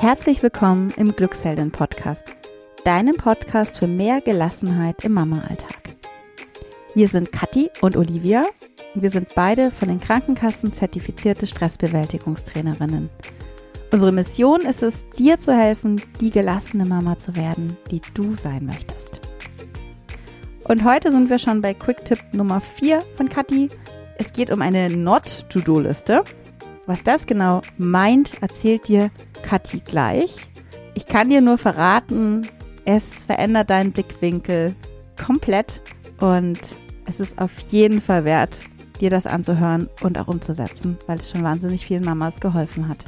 Herzlich willkommen im Glückshelden Podcast, deinem Podcast für mehr Gelassenheit im Mama-Alltag. Wir sind Kathi und Olivia. Wir sind beide von den Krankenkassen zertifizierte Stressbewältigungstrainerinnen. Unsere Mission ist es, dir zu helfen, die gelassene Mama zu werden, die du sein möchtest. Und heute sind wir schon bei Quick-Tipp Nummer 4 von Kathi. Es geht um eine Not-To-Do-Liste. Was das genau meint, erzählt dir Kathi gleich. Ich kann dir nur verraten, es verändert deinen Blickwinkel komplett und es ist auf jeden Fall wert, dir das anzuhören und auch umzusetzen, weil es schon wahnsinnig vielen Mamas geholfen hat.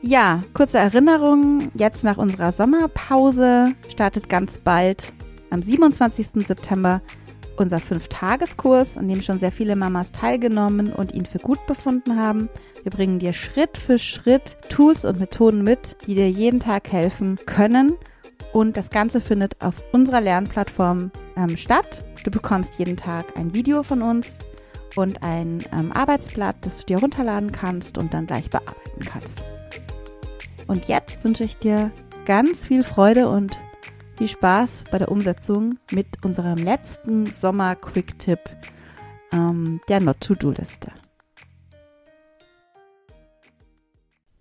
Ja, kurze Erinnerung. Jetzt nach unserer Sommerpause startet ganz bald am 27. September unser Fünf-Tageskurs, an dem schon sehr viele Mamas teilgenommen und ihn für gut befunden haben. Wir bringen dir Schritt für Schritt Tools und Methoden mit, die dir jeden Tag helfen können. Und das Ganze findet auf unserer Lernplattform ähm, statt. Du bekommst jeden Tag ein Video von uns und ein ähm, Arbeitsblatt, das du dir runterladen kannst und dann gleich bearbeiten kannst. Und jetzt wünsche ich dir ganz viel Freude und viel Spaß bei der Umsetzung mit unserem letzten Sommer-Quick-Tipp ähm, der Not-To-Do-Liste.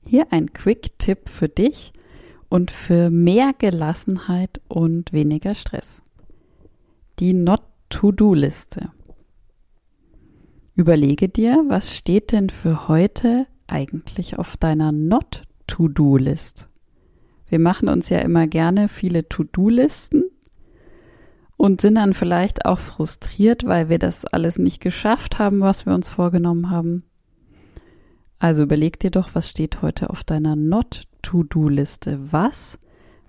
Hier ein Quick-Tipp für dich und für mehr Gelassenheit und weniger Stress. Die Not-To-Do-Liste. Überlege dir, was steht denn für heute eigentlich auf deiner Not To-Do-List. Wir machen uns ja immer gerne viele To-Do-Listen und sind dann vielleicht auch frustriert, weil wir das alles nicht geschafft haben, was wir uns vorgenommen haben. Also überleg dir doch, was steht heute auf deiner Not-To-Do-Liste. Was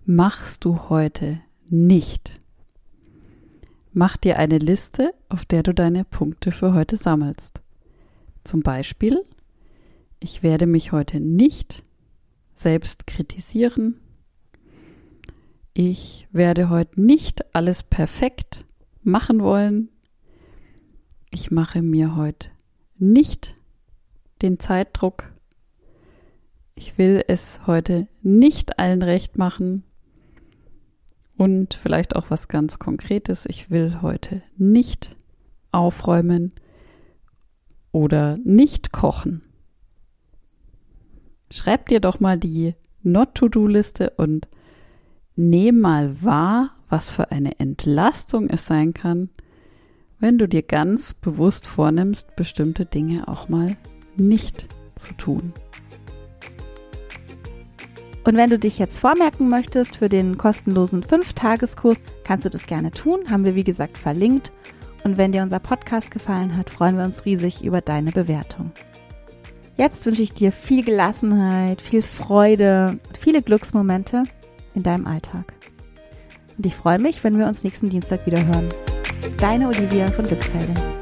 machst du heute nicht? Mach dir eine Liste, auf der du deine Punkte für heute sammelst. Zum Beispiel, ich werde mich heute nicht selbst kritisieren. Ich werde heute nicht alles perfekt machen wollen. Ich mache mir heute nicht den Zeitdruck. Ich will es heute nicht allen recht machen. Und vielleicht auch was ganz Konkretes. Ich will heute nicht aufräumen oder nicht kochen. Schreib dir doch mal die Not-to-Do-Liste und nehm mal wahr, was für eine Entlastung es sein kann, wenn du dir ganz bewusst vornimmst, bestimmte Dinge auch mal nicht zu tun. Und wenn du dich jetzt vormerken möchtest für den kostenlosen 5-Tageskurs, kannst du das gerne tun. Haben wir, wie gesagt, verlinkt. Und wenn dir unser Podcast gefallen hat, freuen wir uns riesig über deine Bewertung. Jetzt wünsche ich dir viel Gelassenheit, viel Freude viele Glücksmomente in deinem Alltag. Und ich freue mich, wenn wir uns nächsten Dienstag wieder hören. Deine Olivia von Glücksheldin.